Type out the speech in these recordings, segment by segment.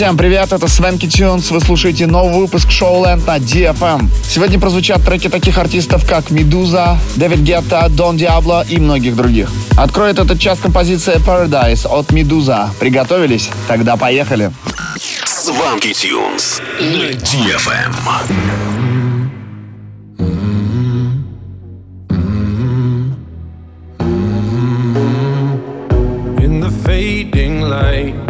Всем привет, это Свенки Тюнс, вы слушаете новый выпуск шоу Ленд на DFM. Сегодня прозвучат треки таких артистов, как Медуза, Дэвид Гетта, Дон Диабло и многих других. Откроет этот час композиция Paradise от Медуза. Приготовились? Тогда поехали. Сванки Тюнс на DFM. In the fading light,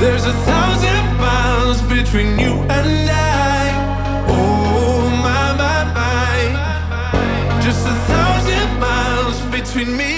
There's a thousand miles between you and I. Oh my my my, just a thousand miles between me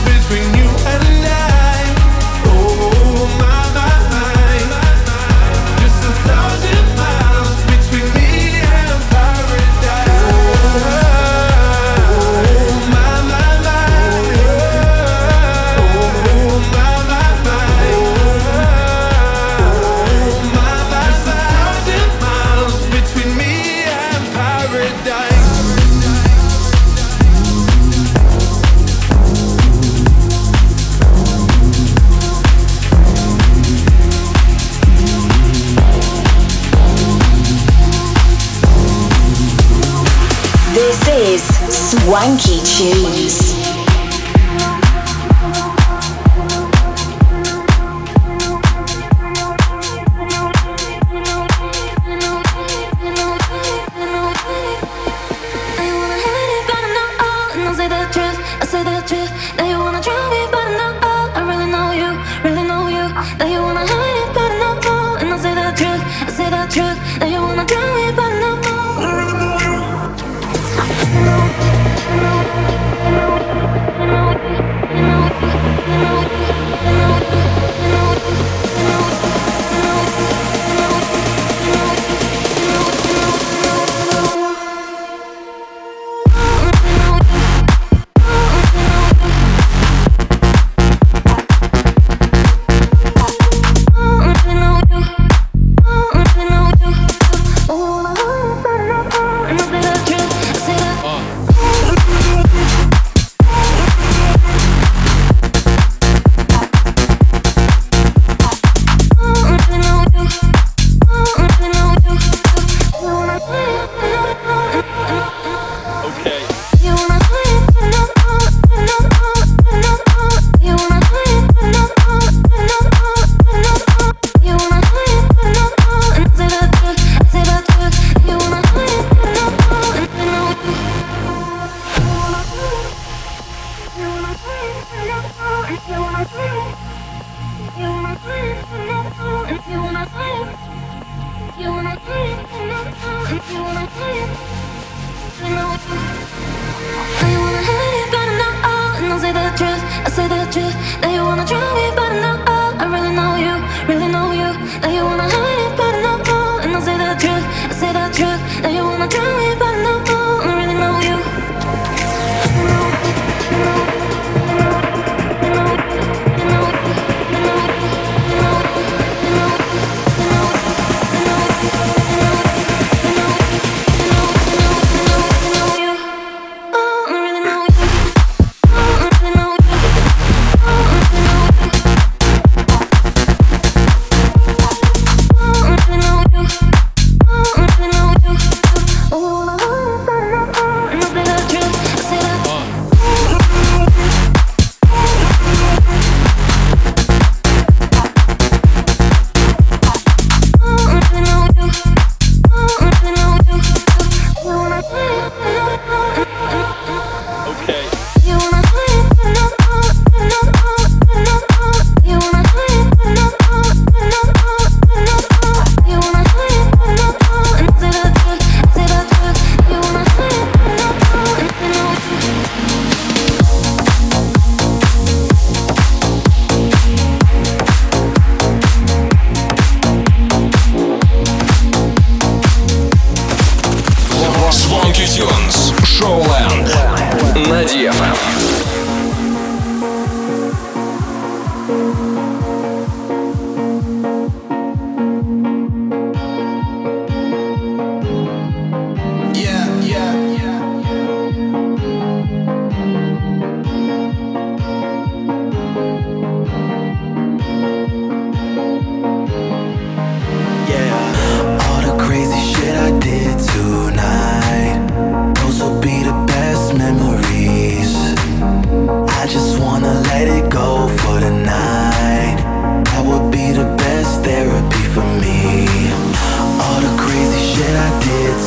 Swanky Tunes.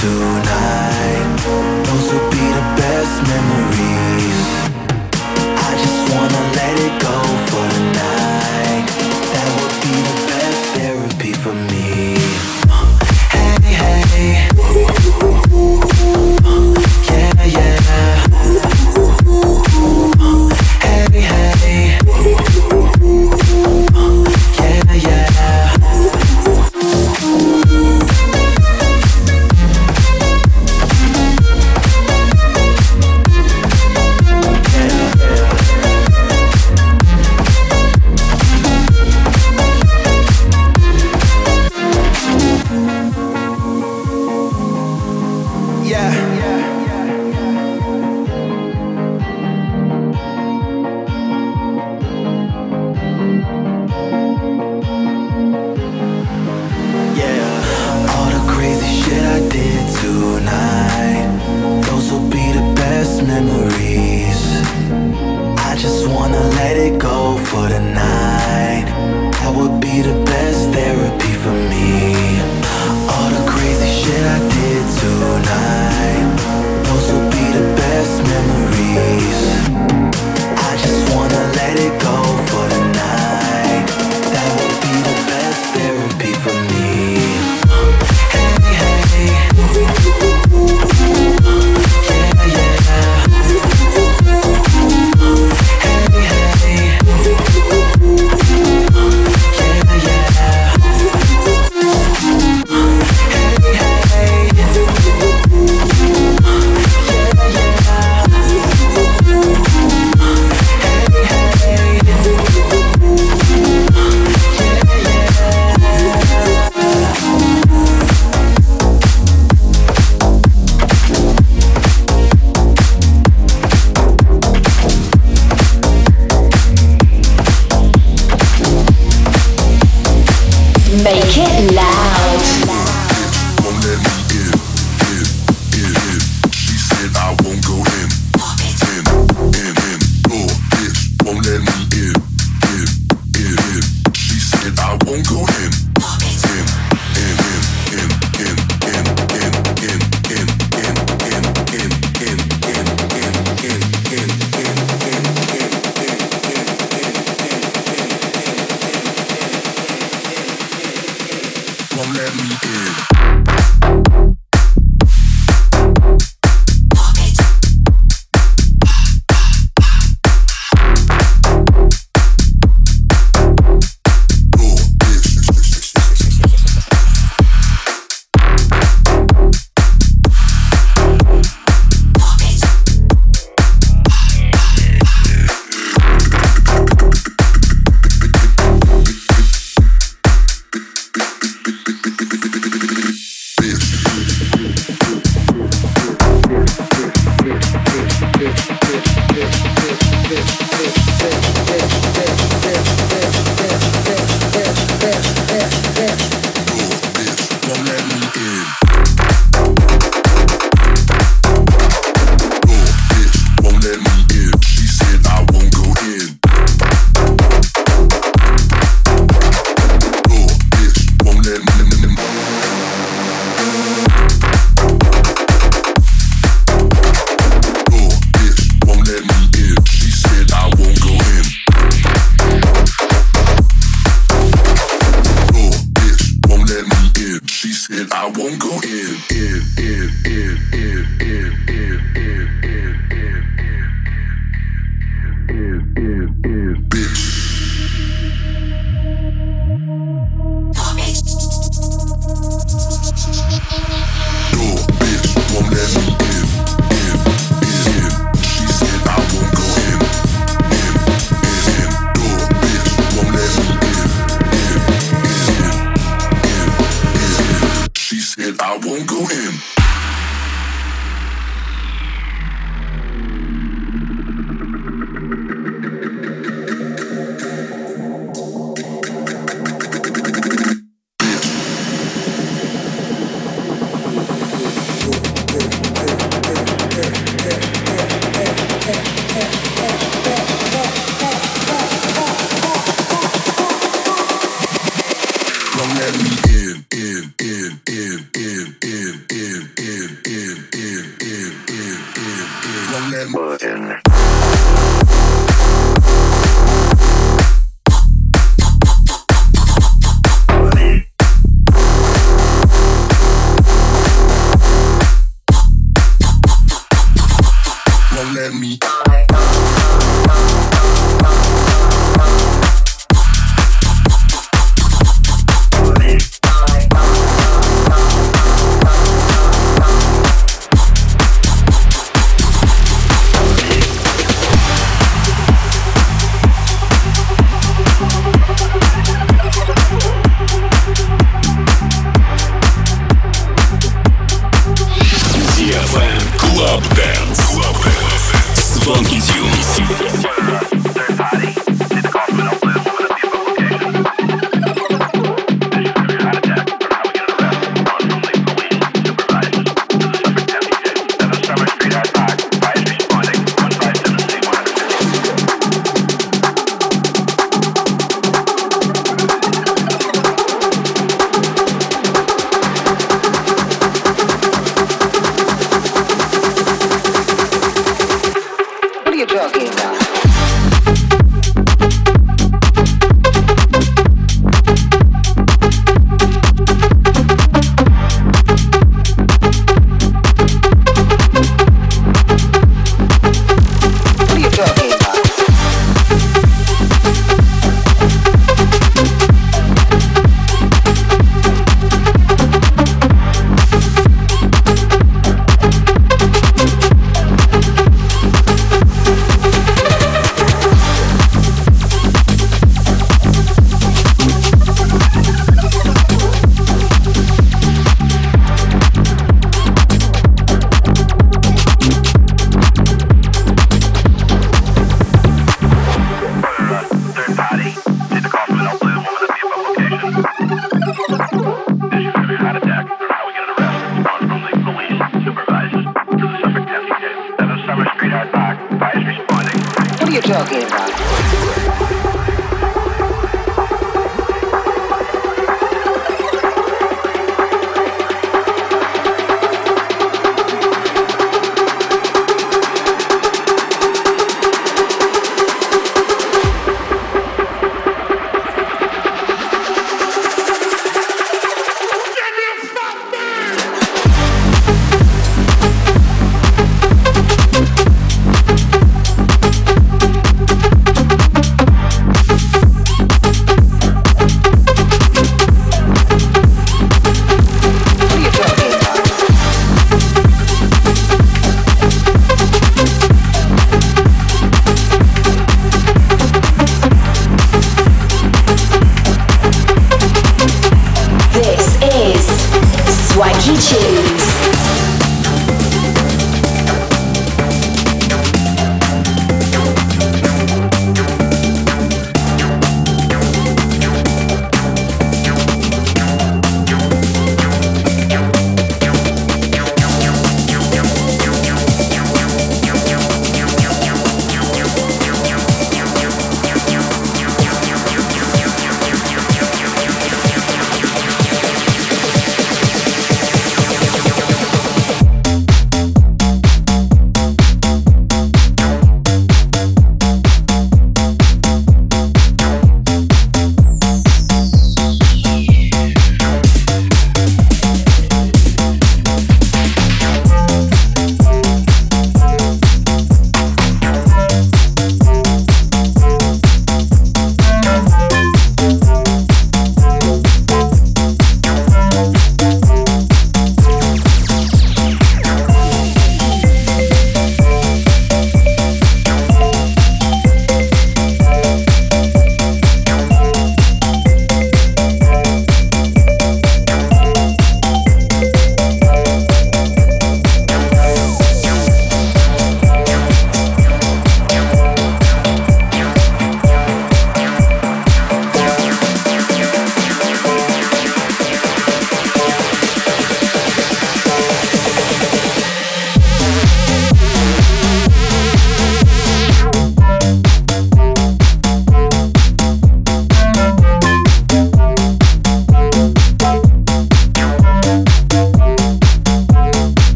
soon.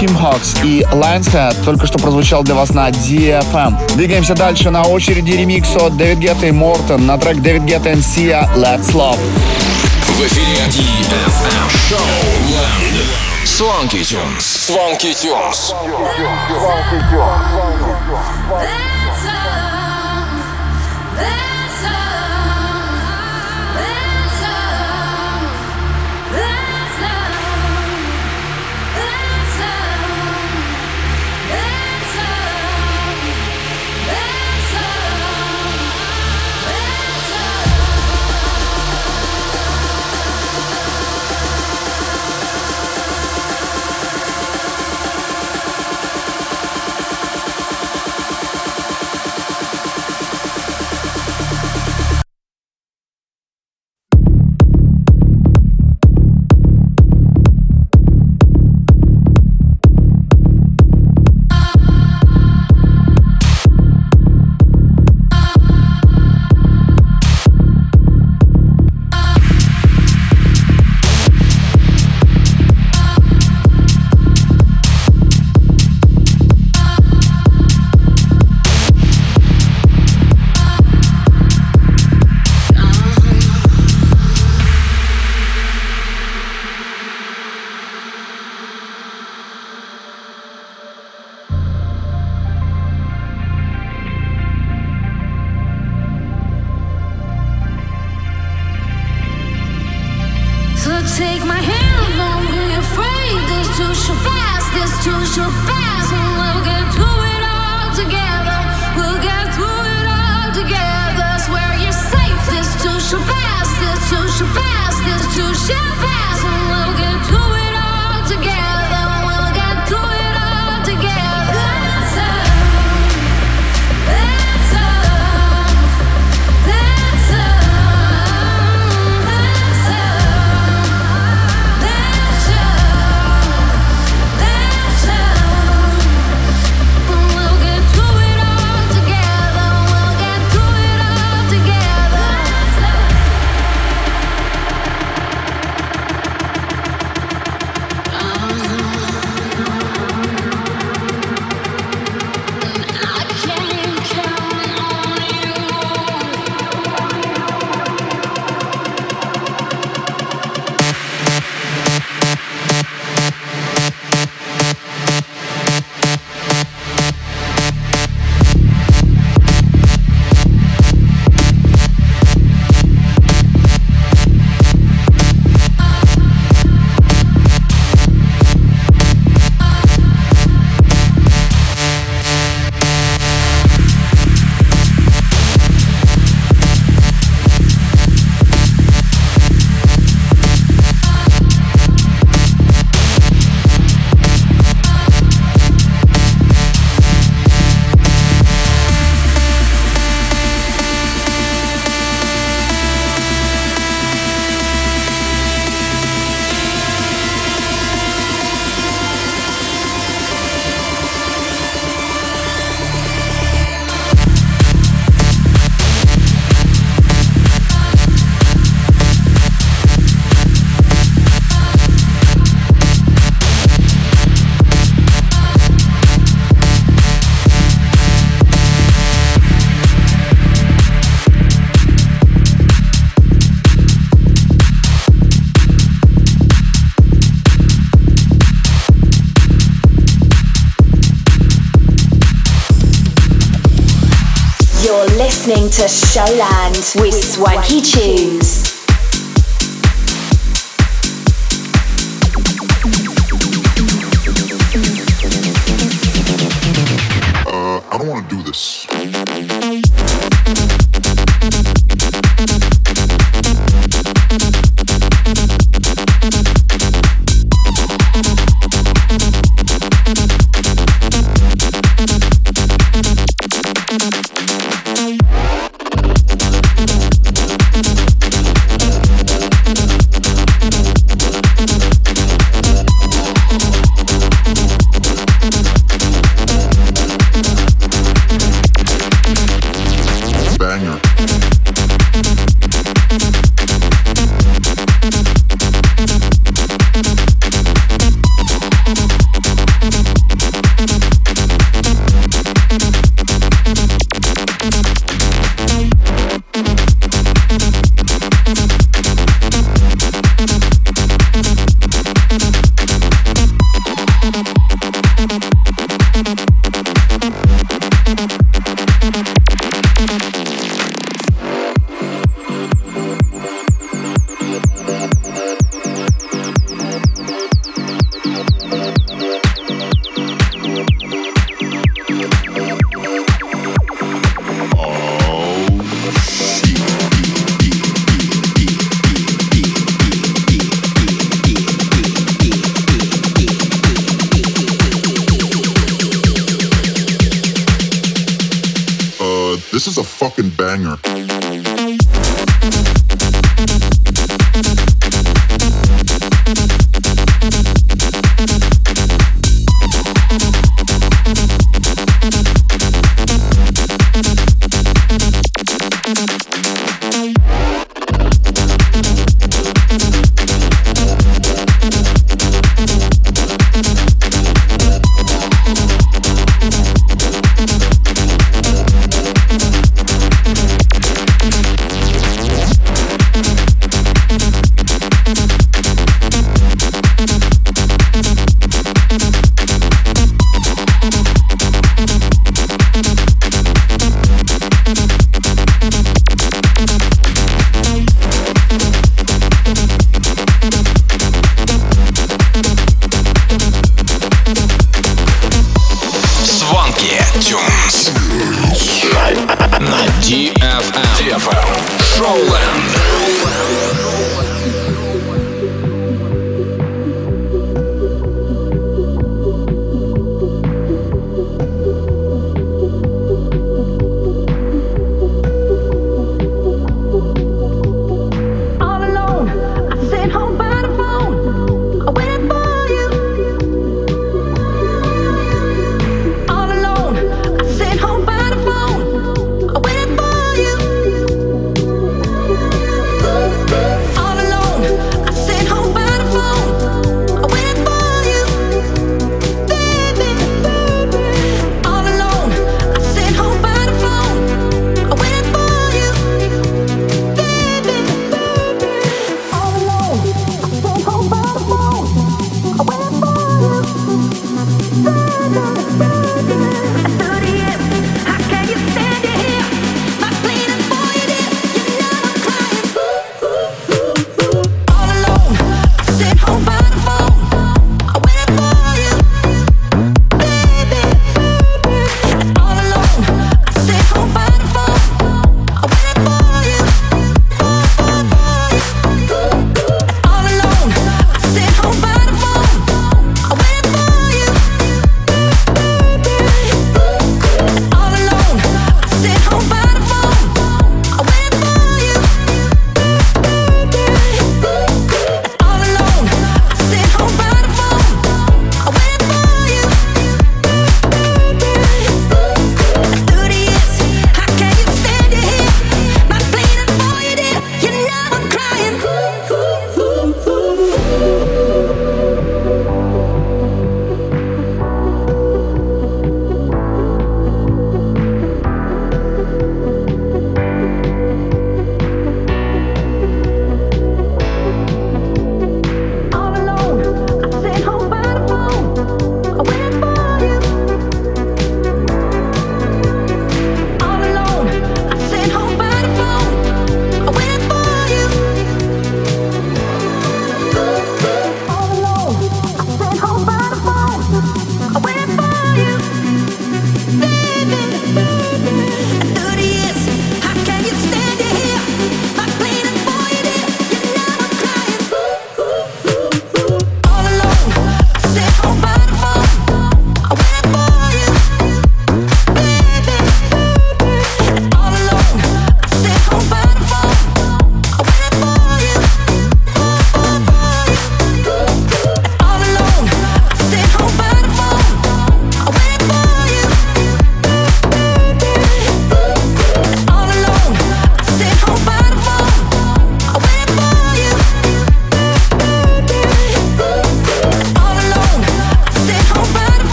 Team Hawks и Lionshead только что прозвучал для вас на DFM. Двигаемся дальше. На очереди ремикс от Дэвид Гетта и Мортон на трек Дэвид Гетта и Сия Let's Love. В эфире DFM шоу Land. Swanky Tunes. Swanky Tunes. Swanky Tunes. listening to Showland with Swanky Tunes.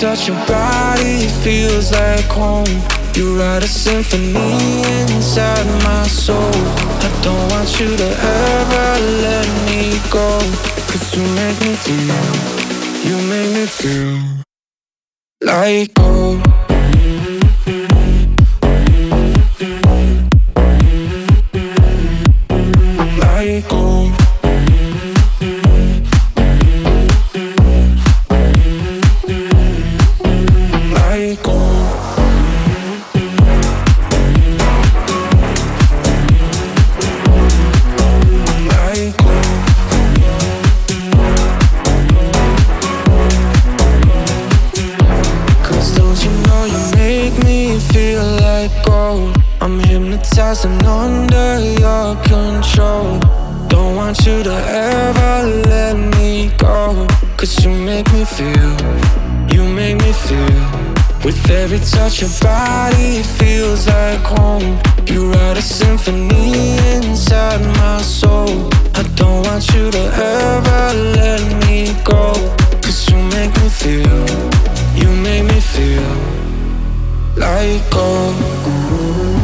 Touch, your body feels like home. You write a symphony inside my soul. I don't want you to ever let me go. Cause you make me feel. You make me feel like gold. You to ever let me go. Cause you make me feel, you make me feel. With every touch, of body feels like home. You write a symphony inside my soul. I don't want you to ever let me go. Cause you make me feel, you make me feel like gold.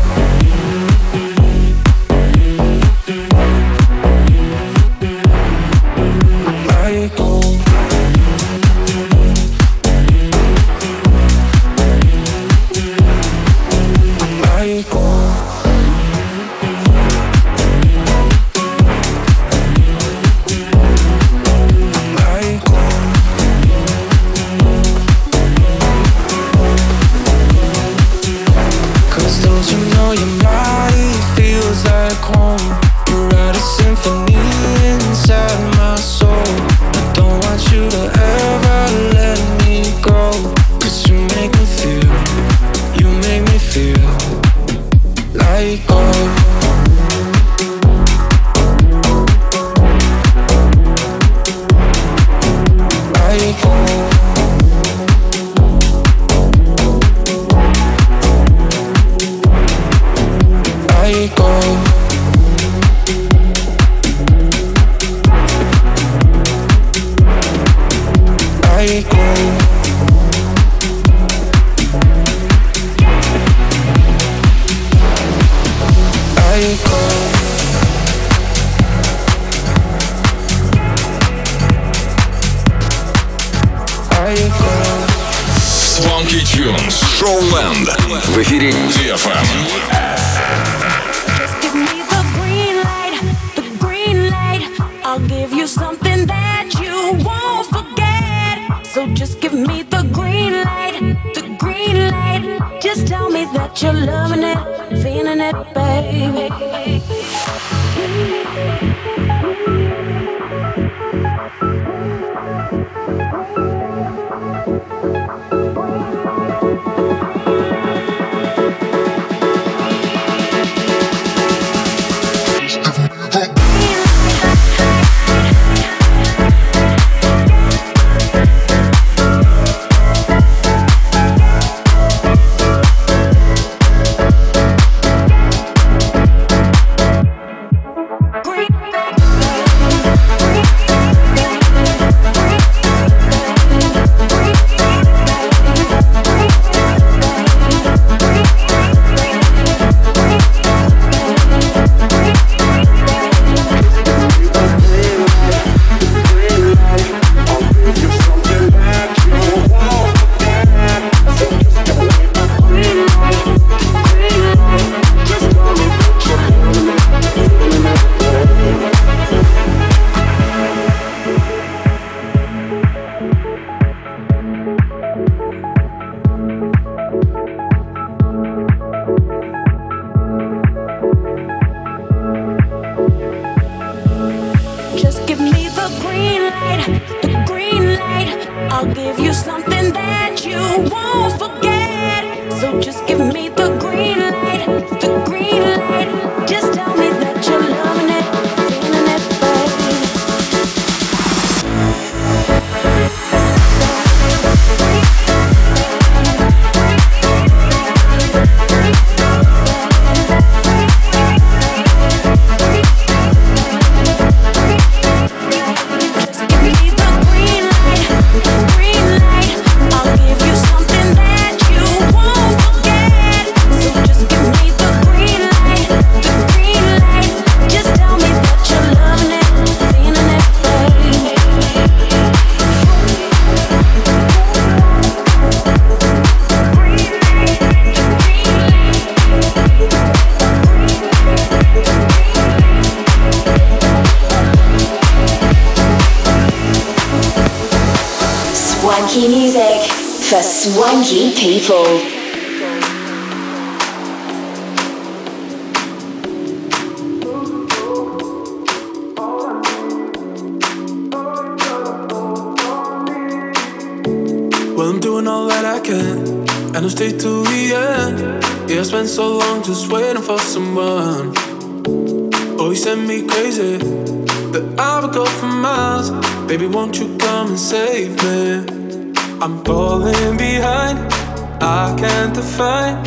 fine.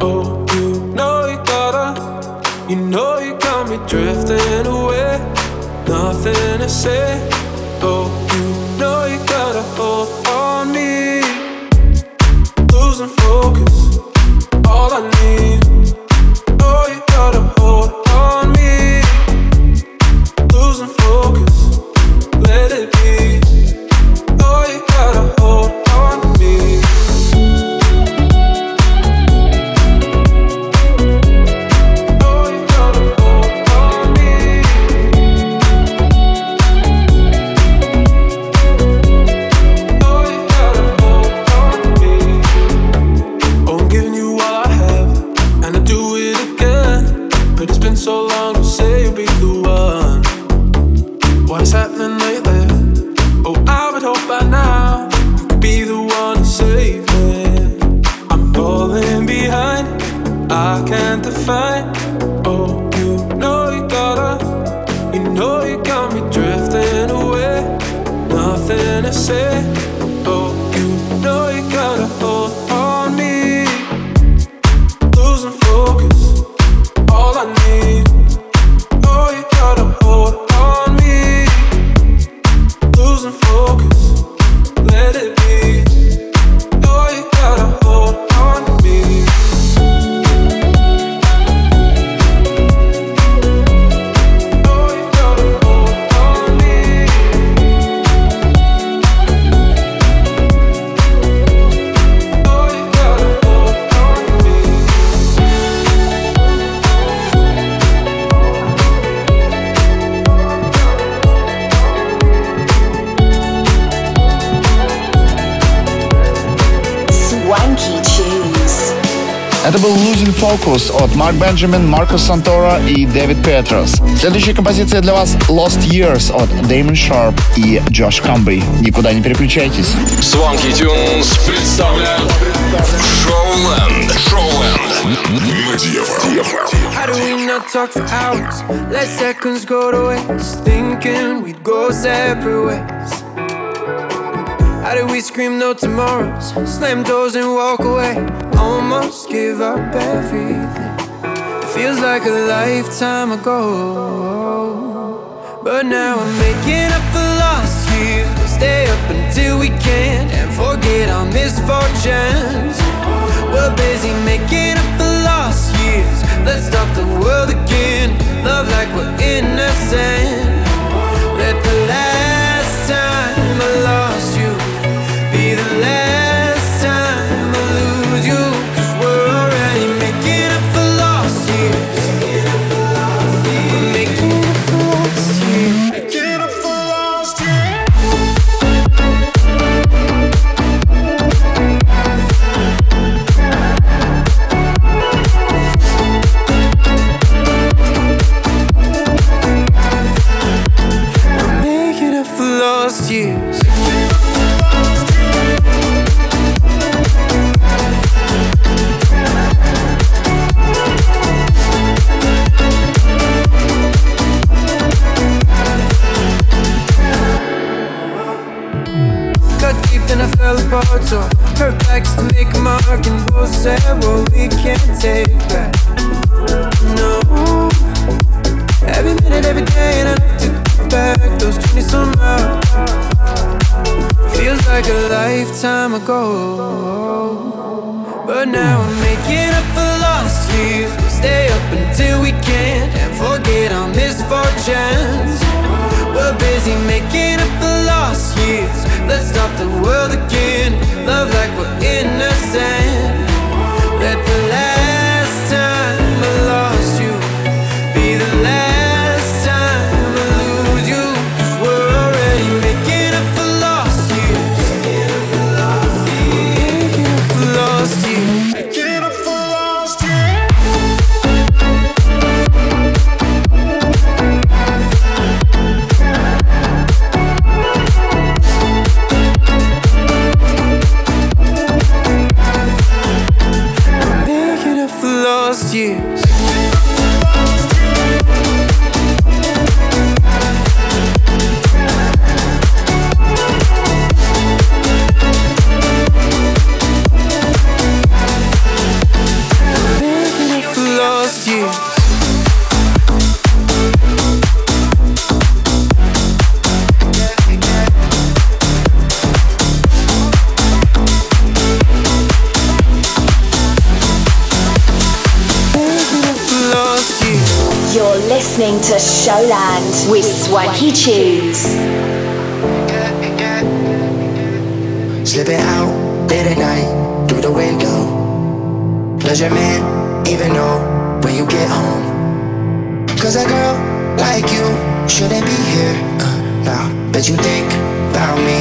Oh, you know you gotta, you know you got me drifting away. Nothing to say. Oh. Это был Losing Focus от Марк Бенджамин, Маркус Сантора и Дэвид Петрос. Следующая композиция для вас Lost Years от Дэймон Шарп и Джош Камбри. Никуда не переключайтесь. Swanky Tunes представляют Шоуленд. Showland. How do we not talk for hours? Let seconds go to waste. Thinking we'd go separate ways. How do we scream no tomorrows? Slam doors and walk away. almost give up everything. It feels like a lifetime ago. But now I'm making up for lost years. We'll stay up until we can and forget our misfortunes. We're busy making up for lost years. Let's stop the world again. Love like we're innocent. Let the last time I lost you be the last. Fell apart So perplexed to make a mark And both said what we can't take back. No. Every minute, every day And I look to back Those 20 some hours Feels like a lifetime ago. But now I'm making up for lost years. We Stay up until we can't And forget our misfortunes. We're busy making Let's stop the world again. Love like we're innocent. Showland with Swanky Tunes. Slipping out late at night through the window. Does your man even know when you get home? Cause a girl like you shouldn't be here. Uh, now, bet you think about me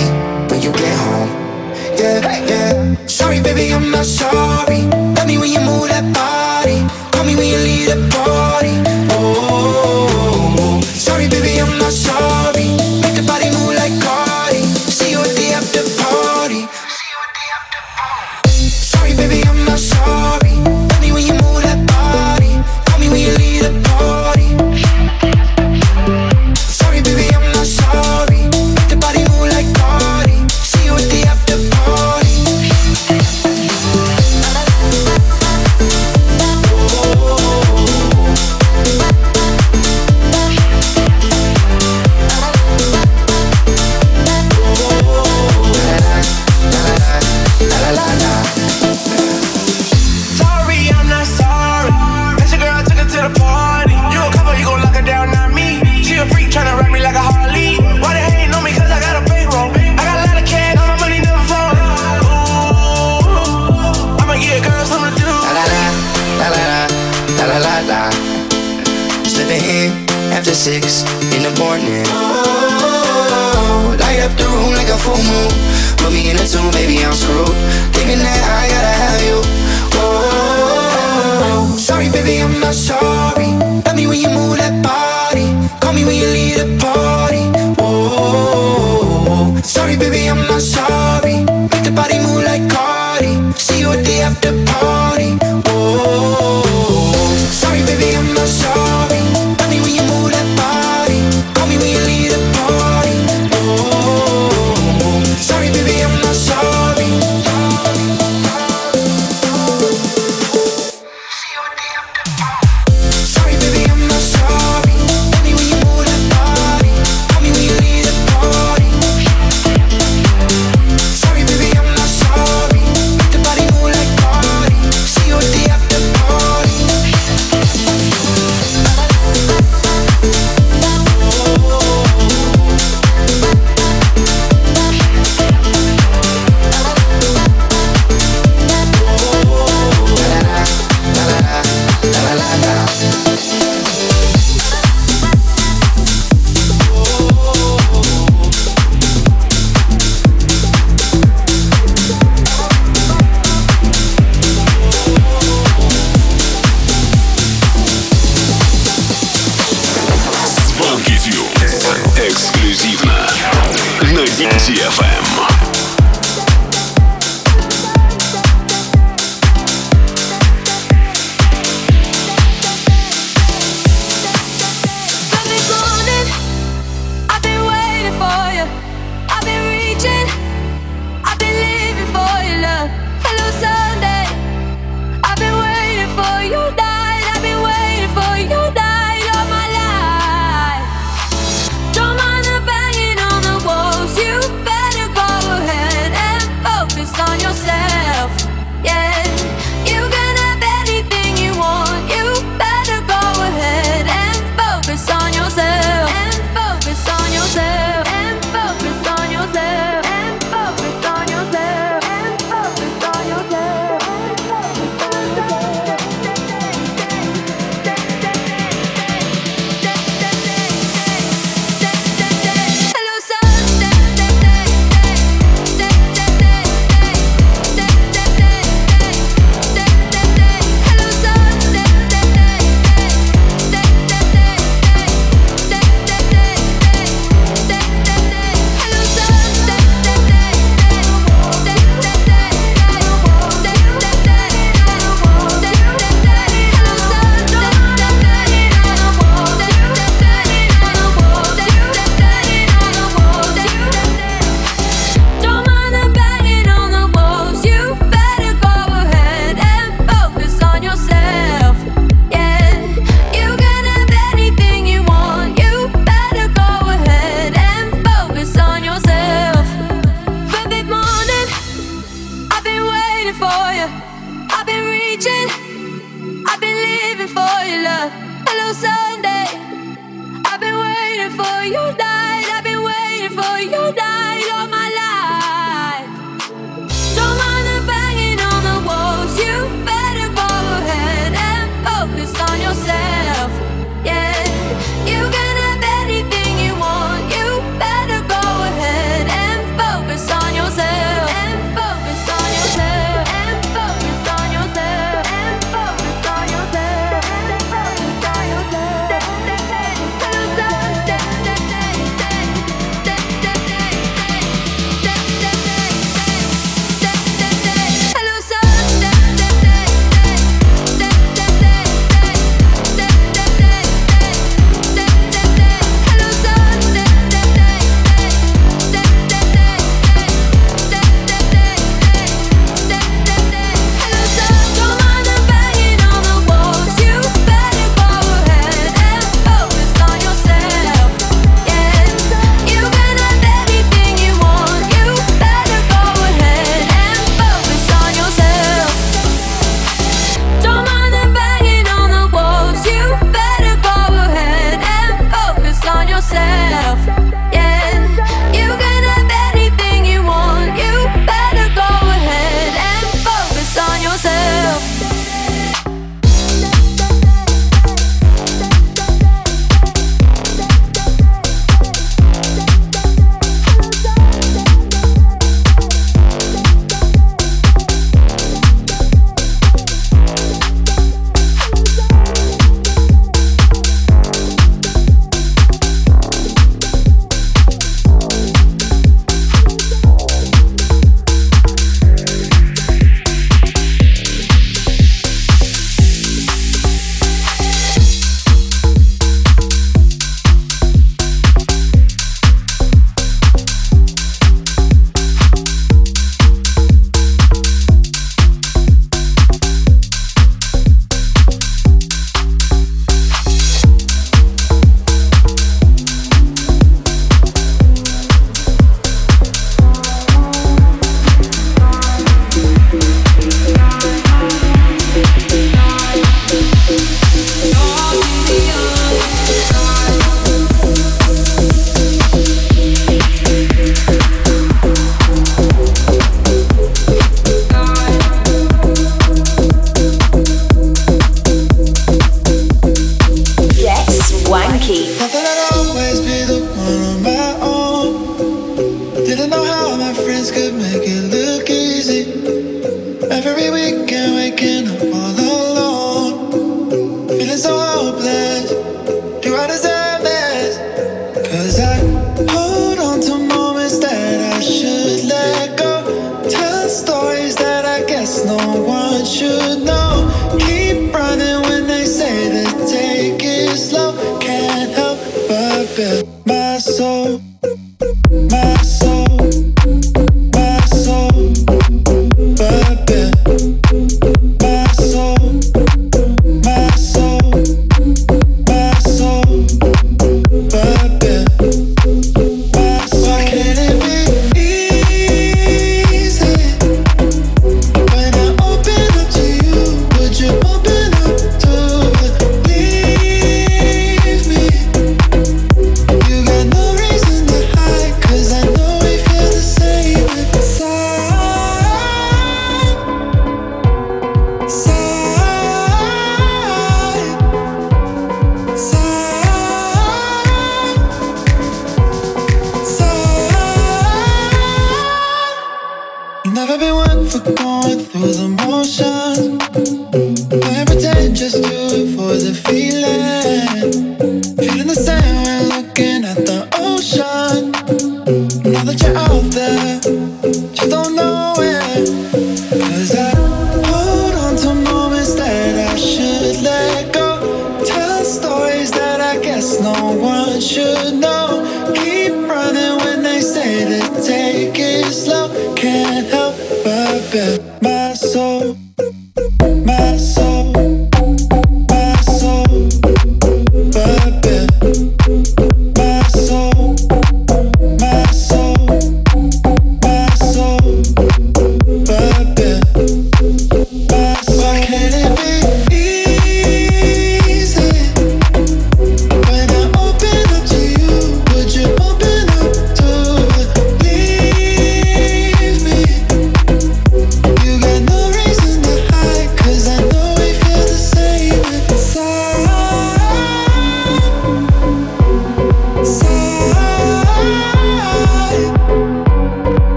Every weekend waking up all alone.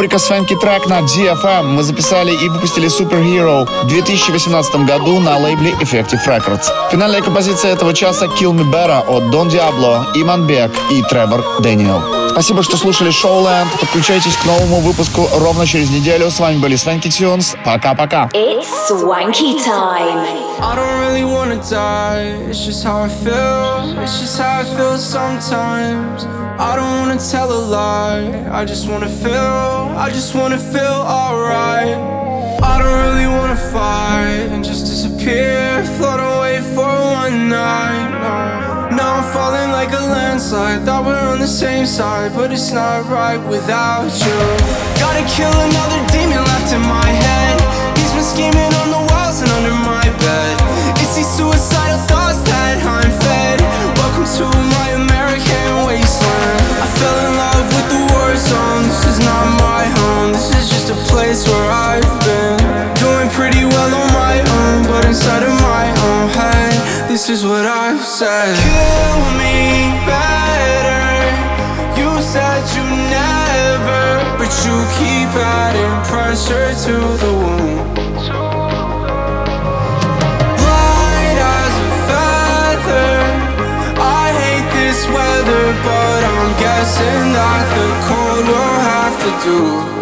Рубрика «Свенки трек» на DFM. Мы записали и выпустили Superhero в 2018 году на лейбле Effective Records. Финальная композиция этого часа «Kill Me Better» от Don Diablo, Иман Бек и Тревор Дэниел. Спасибо, что слушали Showland. Подключайтесь к новому выпуску ровно через неделю. С вами были Свенки Тюнс. Пока-пока. It's swanky time. I don't really wanna die, it's just how I feel. It's just how I feel sometimes. I don't wanna tell a lie, I just wanna feel, I just wanna feel alright. I don't really wanna fight and just disappear, float away for one night. Now I'm falling like a landslide. Thought we're on the same side, but it's not right without you. Gotta kill another demon left in my head. He's been scheming on the walls and under my bed. It's these suicidal thoughts that I'm fed. Welcome to my American wasteland. Fell in love with the war zone. This is not my home. This is just a place where I've been doing pretty well on my own, but inside of my own head, this is what I've said. Kill me better. You said you never, but you keep adding pressure to the wound. But I'm guessing that the cold will have to do.